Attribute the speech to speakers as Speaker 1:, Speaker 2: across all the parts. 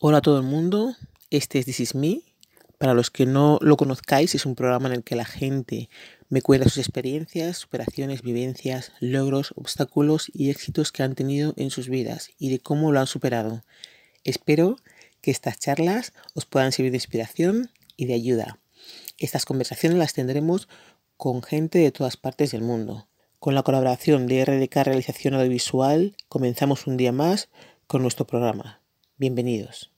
Speaker 1: Hola a todo el mundo, este es This Is Me. Para los que no lo conozcáis, es un programa en el que la gente me cuenta sus experiencias, superaciones, vivencias, logros, obstáculos y éxitos que han tenido en sus vidas y de cómo lo han superado. Espero que estas charlas os puedan servir de inspiración y de ayuda. Estas conversaciones las tendremos con gente de todas partes del mundo. Con la colaboración de RDK Realización Audiovisual, comenzamos un día más con nuestro programa. Bienvenidos.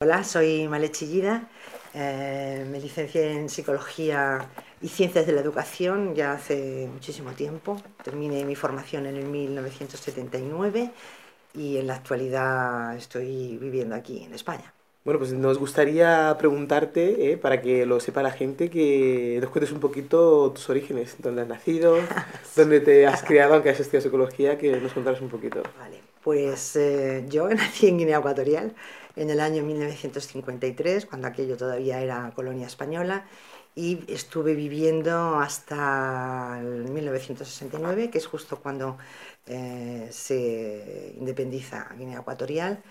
Speaker 2: Hola, soy Male Chillida, eh, me licencié en Psicología y Ciencias de la Educación ya hace muchísimo tiempo. Terminé mi formación en el 1979 y en la actualidad estoy viviendo aquí en España.
Speaker 1: Bueno, pues nos gustaría preguntarte, eh, para que lo sepa la gente, que nos cuentes un poquito tus orígenes, dónde has nacido, dónde te has criado, aunque has estudiado psicología, que nos contaras un poquito.
Speaker 2: Vale, pues eh, yo nací en Guinea Ecuatorial en el año 1953, cuando aquello todavía era colonia española, y estuve viviendo hasta el 1969, que es justo cuando eh, se independiza Guinea Ecuatorial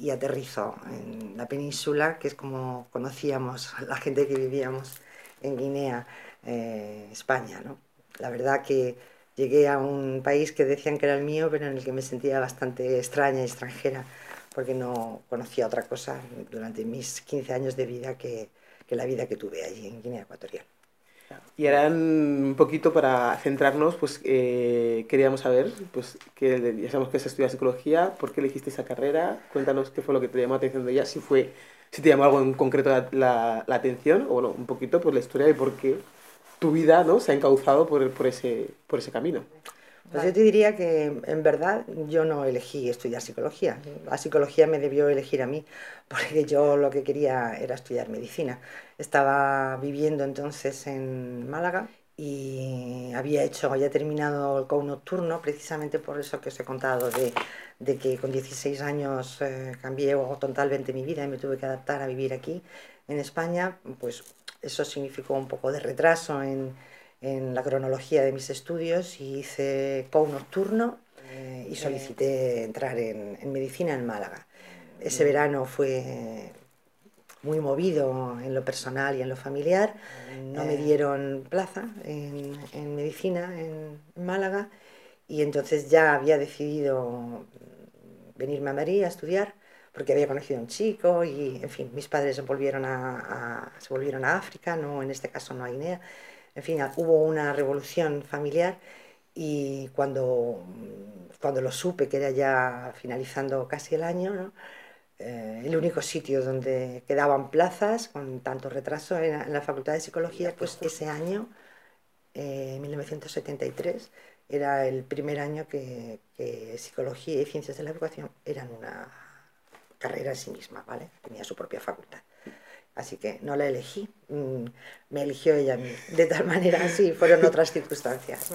Speaker 2: y aterrizó en la península, que es como conocíamos la gente que vivíamos en Guinea, eh, España. ¿no? La verdad que llegué a un país que decían que era el mío, pero en el que me sentía bastante extraña y extranjera, porque no conocía otra cosa durante mis 15 años de vida que, que la vida que tuve allí en Guinea Ecuatorial.
Speaker 1: Y ahora un poquito para centrarnos, pues eh, queríamos saber, pues que ya sabemos que se estudia psicología, ¿por qué elegiste esa carrera? Cuéntanos qué fue lo que te llamó la atención de ella, si fue, si te llamó algo en concreto la, la, atención, o bueno, un poquito por la historia y por qué tu vida ¿no? se ha encauzado por, por, ese, por ese camino.
Speaker 2: Pues yo te diría que en verdad yo no elegí estudiar psicología. La psicología me debió elegir a mí, porque yo lo que quería era estudiar medicina. Estaba viviendo entonces en Málaga y había hecho, había terminado el COU nocturno, precisamente por eso que os he contado de, de que con 16 años eh, cambié totalmente mi vida y me tuve que adaptar a vivir aquí en España, pues eso significó un poco de retraso en en la cronología de mis estudios y hice COU nocturno eh, y solicité entrar en, medicina en Málaga. Ese verano fue muy movido en lo personal y en lo familiar. No me dieron plaza en, medicina en, Málaga y entonces ya había decidido venirme a Madrid a estudiar porque había conocido a un chico y, en fin, mis padres se volvieron a, se volvieron a África, no, en este caso no a Guinea en fin, hubo una revolución familiar y cuando, cuando lo supe, que era ya finalizando casi el año, eh, el único sitio donde quedaban plazas con tanto retraso en, en la Facultad de Psicología, pues ese año, eh, 1973, era el primer año que, que, Psicología y Ciencias de la Educación eran una carrera en sí misma, ¿vale? Tenía su propia facultad. Así que no la elegí, mm, me eligió ella a mí. De tal manera, sí, fueron otras circunstancias.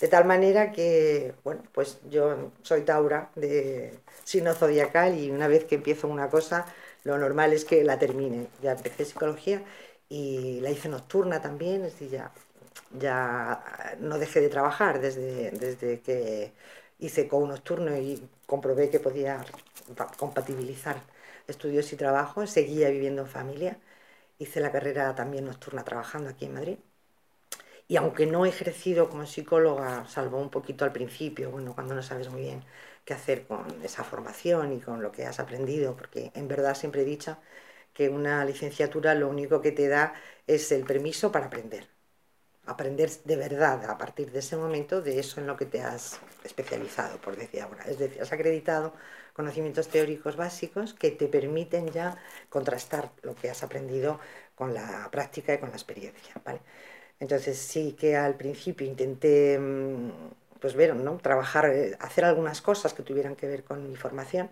Speaker 2: De tal manera que, bueno, pues yo soy Taura de signo zodiacal y una vez que empiezo una cosa, lo normal es que la termine. Ya empecé psicología y la hice nocturna también, es decir, ya, ya no dejé de trabajar desde, desde que hice con nocturno y comprobé que podía compatibilizar estudios y trabajo, seguía viviendo en familia, hice la carrera también nocturna trabajando aquí en Madrid. Y aunque no he ejercido como psicóloga, salvo un poquito al principio, bueno, cuando no sabes muy bien qué hacer con esa formación y con lo que has aprendido, porque en verdad siempre he dicho que una licenciatura lo único que te da es el permiso para aprender. Aprender de verdad a partir de ese momento de eso en lo que te has especializado, por decir ahora. Es decir, has acreditado conocimientos teóricos básicos que te permiten ya contrastar lo que has aprendido con la práctica y con la experiencia. ¿vale? Entonces sí que al principio intenté mm, pues ver, ¿no? trabajar, eh, hacer algunas cosas que tuvieran que ver con mi formación,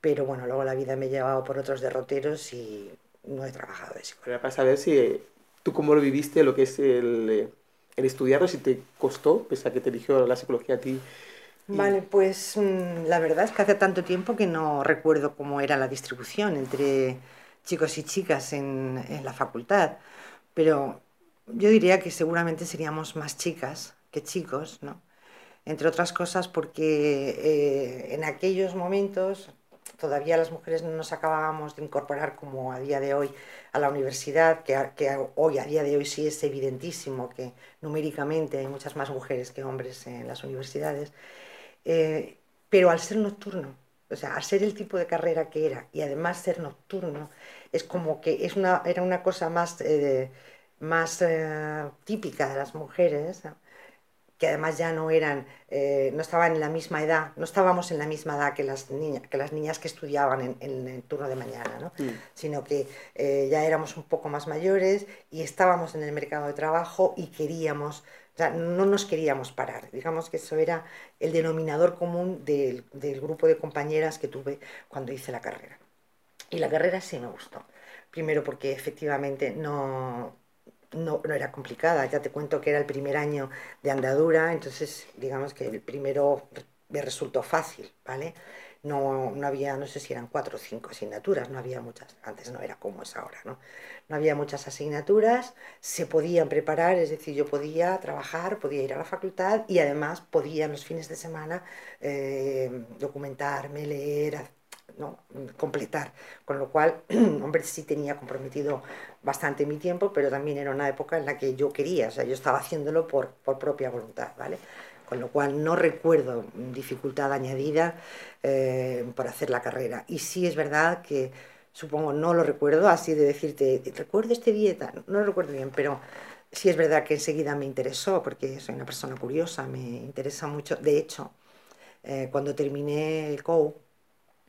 Speaker 2: pero bueno, luego la vida me ha llevado por otros derroteros y no he trabajado de eso.
Speaker 1: Para saber si tú cómo lo viviste, lo que es el, eh, el estudiarlo, si te costó, pese a que te eligió la psicología a ti,
Speaker 2: Vale, pues mm, la verdad es que hace tanto tiempo que no recuerdo cómo era la distribución entre chicos y chicas en, la facultad, pero yo diría que seguramente seríamos más chicas que chicos, ¿no? entre otras cosas porque eh, en aquellos momentos todavía las mujeres no nos acabábamos de incorporar como a día de hoy a la universidad, que, hoy a día de hoy sí es evidentísimo que numéricamente hay muchas más mujeres que hombres en las universidades, eh, pero al ser nocturno, o sea, al ser el tipo de carrera que era y además ser nocturno, es como que es una, era una cosa más, eh, más eh, típica de las mujeres que además ya no eran, eh, no estaban en la misma edad, no estábamos en la misma edad que las, niñas que, las niñas que estudiaban en, el turno de mañana, ¿no? Mm. sino que eh, ya éramos un poco más mayores y estábamos en el mercado de trabajo y queríamos, o sea, no nos queríamos parar. Digamos que eso era el denominador común del, del grupo de compañeras que tuve cuando hice la carrera. Y la carrera sí me gustó. Primero porque efectivamente no, no, no, era complicada, ya te cuento que era el primer año de andadura, entonces digamos que el primero me resultó fácil, ¿vale? No, no había, no sé si eran cuatro o cinco asignaturas, no había muchas, antes no era como es ahora, ¿no? No había muchas asignaturas, se podían preparar, es decir, yo podía trabajar, podía ir a la facultad y además podía en los fines de semana eh, documentarme, leer, ¿no? completar. Con lo cual, hombre, sí tenía comprometido bastante mi tiempo, pero también era una época en la que yo quería, o sea, yo estaba haciéndolo por, por propia voluntad, ¿vale? Con lo cual no recuerdo dificultad añadida eh, por hacer la carrera. Y sí es verdad que, supongo, no lo recuerdo, así de decirte, recuerdo este dieta, no lo recuerdo bien, pero sí es verdad que enseguida me interesó, porque soy una persona curiosa, me interesa mucho. De hecho, eh, cuando terminé el COU,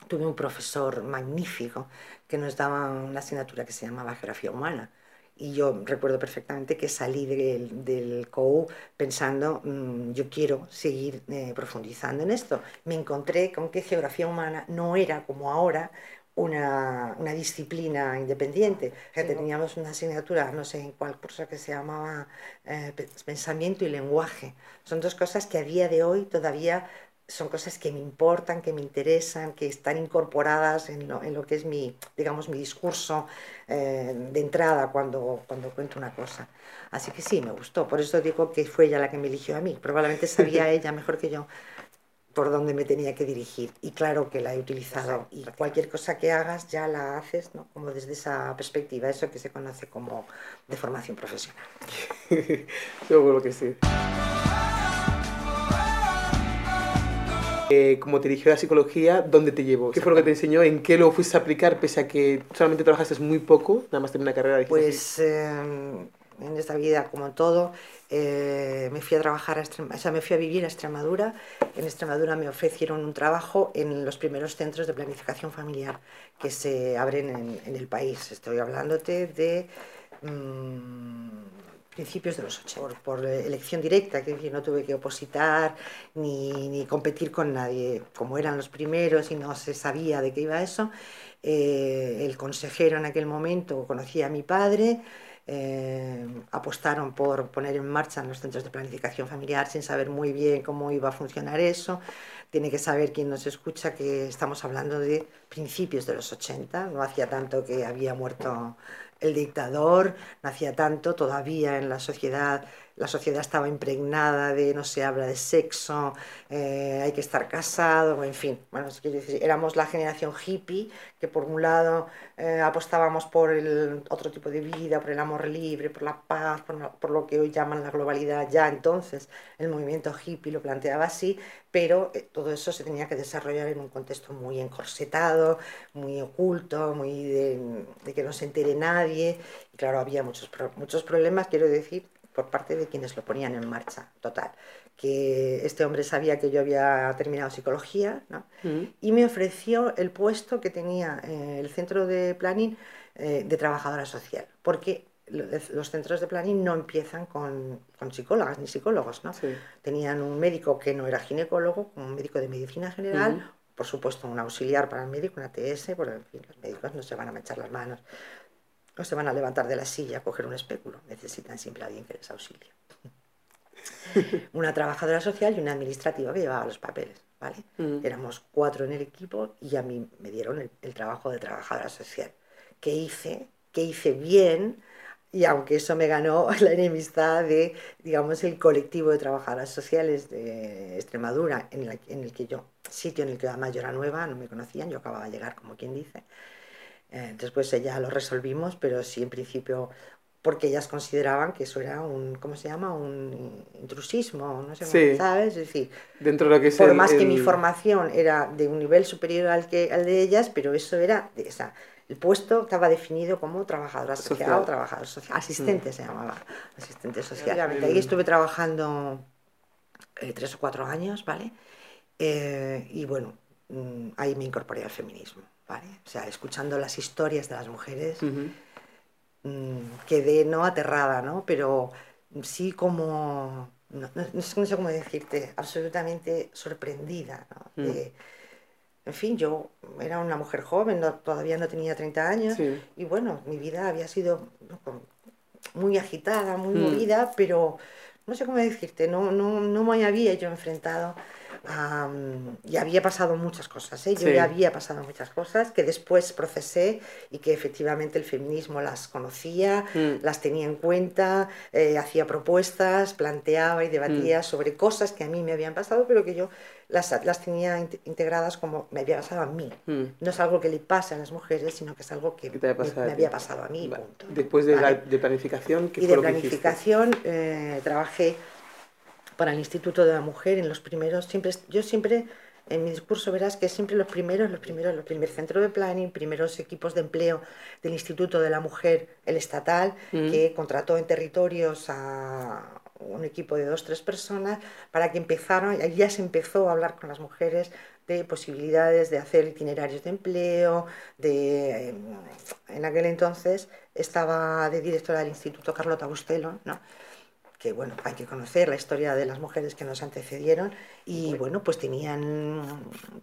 Speaker 2: tuve un profesor magnífico que nos daba una asignatura que se llamaba Geografía Humana. Y yo recuerdo perfectamente que salí del, del COU pensando, mm, yo quiero seguir eh, profundizando en esto. Me encontré con que geografía humana no era como ahora una, una disciplina independiente. teníamos una asignatura, no sé en cuál curso, que se llamaba eh, Pensamiento y Lenguaje. Son dos cosas que a día de hoy todavía son cosas que me importan, que me interesan, que están incorporadas en lo, en lo que es mi, digamos, mi discurso eh, de entrada cuando, cuando cuento una cosa. Así que sí, me gustó. Por eso digo que fue ella la que me eligió a mí. Probablemente sabía ella mejor que yo por dónde me tenía que dirigir. Y claro que la he utilizado. Y cualquier cosa que hagas ya la haces, ¿no? Como desde esa perspectiva, eso que se conoce como de formación profesional.
Speaker 1: Seguro que sí. Eh, como te dirigió la psicología, ¿dónde te llevó? ¿Qué fue lo que te enseñó? ¿En qué lo fuiste a aplicar pese a que solamente trabajaste muy poco, nada más tener una carrera?
Speaker 2: Pues em, en esta vida, como todo, eh, me fui a trabajar, a o sea, me fui a vivir a Extremadura. En Extremadura me ofrecieron un trabajo en los primeros centros de planificación familiar que se abren en, en el país. Estoy hablándote de... Mmm, principios de los 80, por, elección directa, que no tuve que opositar ni, ni, competir con nadie, como eran los primeros y no se sabía de qué iba eso. Eh, el consejero en aquel momento conocía a mi padre, eh, apostaron por poner en marcha los centros de planificación familiar sin saber muy bien cómo iba a funcionar eso. Tiene que saber quien nos escucha que estamos hablando de principios de los 80, no hacía tanto que había muerto el dictador, no hacía tanto, todavía en la sociedad la sociedad estaba impregnada de no se habla de sexo, eh, hay que estar casado, en fin. Bueno, éramos la generación hippie que por un lado eh, apostábamos por el otro tipo de vida, por el amor libre, por la paz, por, lo que hoy llaman la globalidad. Ya entonces el movimiento hippie lo planteaba así, pero eh, todo eso se tenía que desarrollar en un contexto muy encorsetado, muy oculto, muy de, de que no se entere nadie. Y claro, había muchos, muchos problemas, quiero decir, por parte de quienes lo ponían en marcha, total. Que este hombre sabía que yo había terminado psicología ¿no? Mm. y me ofreció el puesto que tenía eh, el centro de planning eh, de trabajadora social, porque los centros de planning no empiezan con, con psicólogas ni psicólogos, ¿no? Tenían un médico que no era ginecólogo, un médico de medicina general, mm. por supuesto un auxiliar para el médico, una TS, porque en fin, los médicos no se van a manchar las manos no se van a levantar de la silla a coger un espéculo, necesitan siempre a alguien que les auxilie. una trabajadora social y una administrativa que llevaba los papeles, ¿vale? Mm. Éramos cuatro en el equipo y a mí me dieron el, trabajo de trabajadora social, que hice, que hice bien, y aunque eso me ganó la enemistad de, digamos, el colectivo de trabajadoras sociales de Extremadura, en, en el que yo, sitio en el que además yo era nueva, no me conocían, yo acababa de llegar, como quien dice. Eh, después ya lo resolvimos, pero sí, en principio, porque ellas consideraban que eso era un, ¿cómo se llama? Un intrusismo, no sé cómo, ¿sabes? Es decir,
Speaker 1: Dentro de lo que
Speaker 2: por más que mi formación era de un nivel superior al, que, al de ellas, pero eso era, de, esa el puesto estaba definido como trabajadora social, o trabajador social, asistente mm. se llamaba, asistente social. Ahí estuve trabajando eh, tres o cuatro años, ¿vale? Eh, y bueno, mm, ahí me incorporé al feminismo, ¿vale? O sea, escuchando las historias de las mujeres, mm, quedé no aterrada, ¿no? Pero sí como, no, sé cómo decirte, absolutamente sorprendida, ¿no? en fin, yo era una mujer joven, todavía no tenía 30 años, y bueno, mi vida había sido muy agitada, muy mm. movida, pero no sé cómo decirte, no, no, no me había yo enfrentado y había pasado muchas cosas, ¿eh? yo ya había pasado muchas cosas que después procesé y que efectivamente el feminismo las conocía, mm. las tenía en cuenta, eh, hacía propuestas, planteaba y debatía mm. sobre cosas que a mí me habían pasado, pero que yo las, las tenía integradas como me había pasado a mí. Mm. No es algo que le pase a las mujeres, sino que es algo que me, había pasado a mí.
Speaker 1: Después de, la, de planificación,
Speaker 2: ¿qué Y de planificación eh, trabajé para el Instituto de la Mujer en los primeros, siempre, yo siempre en mi discurso verás que siempre los primeros, los primeros, los primer centro de planning, primeros equipos de empleo del Instituto de la Mujer, el estatal, mm. que contrató en territorios a un equipo de dos, tres personas para que empezaran, ya se empezó a hablar con las mujeres de posibilidades de hacer itinerarios de empleo, de, en aquel entonces estaba de directora del Instituto Carlota Bustelo, ¿no? Que bueno, hay que conocer la historia de las mujeres que nos antecedieron y bueno, pues tenían,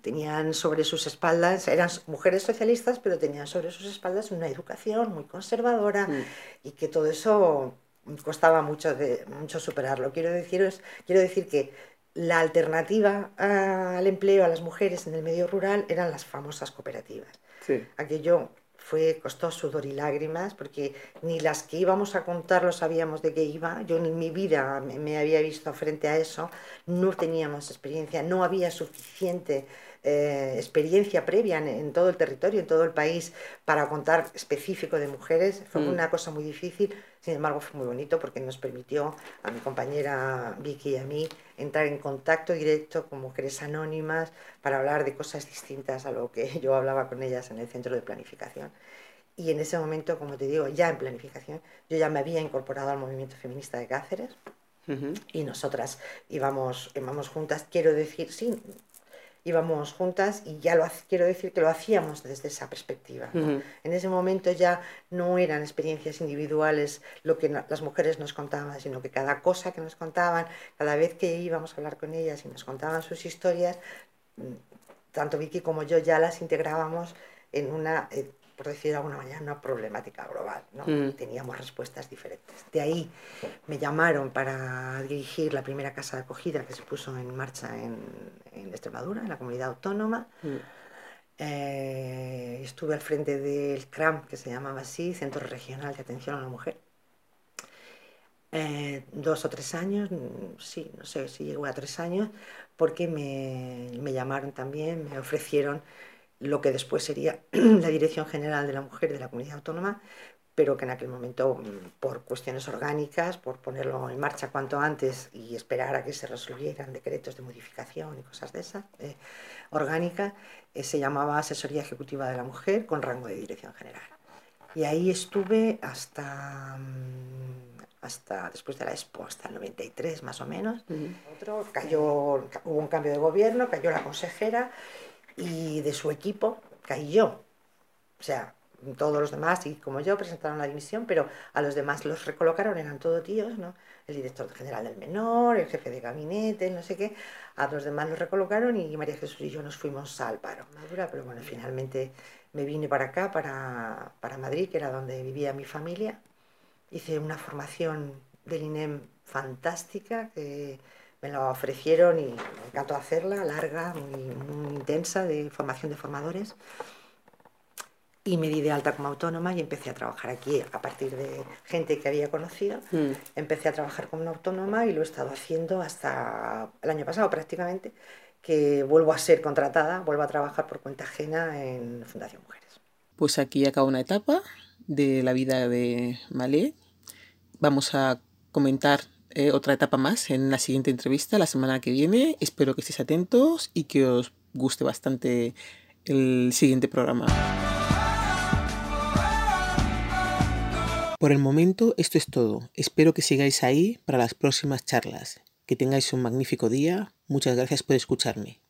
Speaker 2: tenían sobre sus espaldas, eran mujeres socialistas, pero tenían sobre sus espaldas una educación muy conservadora mm. y que todo eso costaba mucho, de, mucho superarlo. Quiero decir, quiero decir que la alternativa al empleo a las mujeres en el medio rural eran las famosas cooperativas. Sí. Aquello fue, costó sudor y lágrimas, porque ni las que íbamos a contar lo sabíamos de qué iba. Yo en mi vida me, había visto frente a eso, no teníamos experiencia, no había suficiente eh, experiencia previa en, todo el territorio, en todo el país, para contar específico de mujeres. Fue mm. una cosa muy difícil, sin embargo fue muy bonito porque nos permitió a mi compañera Vicky y a mí entrar en contacto directo con mujeres anónimas para hablar de cosas distintas a lo que yo hablaba con ellas en el centro de planificación. Y en ese momento, como te digo, ya en planificación, yo ya me había incorporado al movimiento feminista de Cáceres. Y nosotras íbamos, íbamos juntas, quiero decir, sí, íbamos juntas y ya lo quiero decir que lo hacíamos desde esa perspectiva. En ese momento ya no eran experiencias individuales lo que las mujeres nos contaban, sino que cada cosa que nos contaban, cada vez que íbamos a hablar con ellas y nos contaban sus historias, mm, tanto Vicky como yo ya las integrábamos en una eh, por decir de alguna manera, una problemática global. ¿no? Mm. Teníamos respuestas diferentes. De ahí me llamaron para dirigir la primera casa de acogida que se puso en marcha en, en Extremadura, en la comunidad autónoma. Mm. Eh, estuve al frente del CRAM, que se llamaba así, Centro Regional de Atención a la Mujer. Eh, dos o tres años, sí, no sé si llegó a tres años, porque me, me llamaron también, me ofrecieron lo que después sería la Dirección General de la Mujer de la Comunidad Autónoma, pero que en aquel momento, mm, por cuestiones orgánicas, por ponerlo en marcha cuanto antes y esperar a que se resolvieran decretos de modificación y cosas de esas, eh, orgánica, eh, se llamaba Asesoría Ejecutiva de la Mujer con rango de Dirección General. Y ahí estuve hasta, mm, hasta después de la Expo, hasta el 93 más o menos. Otro, cayó, hubo un cambio de gobierno, cayó la consejera y de su equipo caí yo. O sea, todos los demás, y como yo, presentaron la dimisión, pero a los demás los recolocaron, eran todos tíos, ¿no? El director general del menor, el jefe de gabinete, no sé qué. A los demás los recolocaron y María Jesús y yo nos fuimos al paro. Madura, pero bueno, finalmente me vine para acá, para, para Madrid, que era donde vivía mi familia. Hice una formación del INEM fantástica, que me lo ofrecieron y me encantó hacerla, larga, muy, intensa, de formación de formadores. y me di de alta como autónoma y empecé a trabajar aquí a partir de gente que había conocido. Mm. Empecé a trabajar como autónoma y lo he estado haciendo hasta el año pasado prácticamente, que vuelvo a ser contratada, vuelvo a trabajar por cuenta ajena en Fundación Mujeres.
Speaker 3: Pues aquí acaba una etapa de la vida de Malé. Vamos a comentar eh, otra etapa más en la siguiente entrevista la semana que viene. Espero que estéis atentos y que os guste bastante el siguiente programa. Por el momento esto es todo. Espero que sigáis ahí para las próximas charlas. Que tengáis un magnífico día. Muchas gracias por escucharme.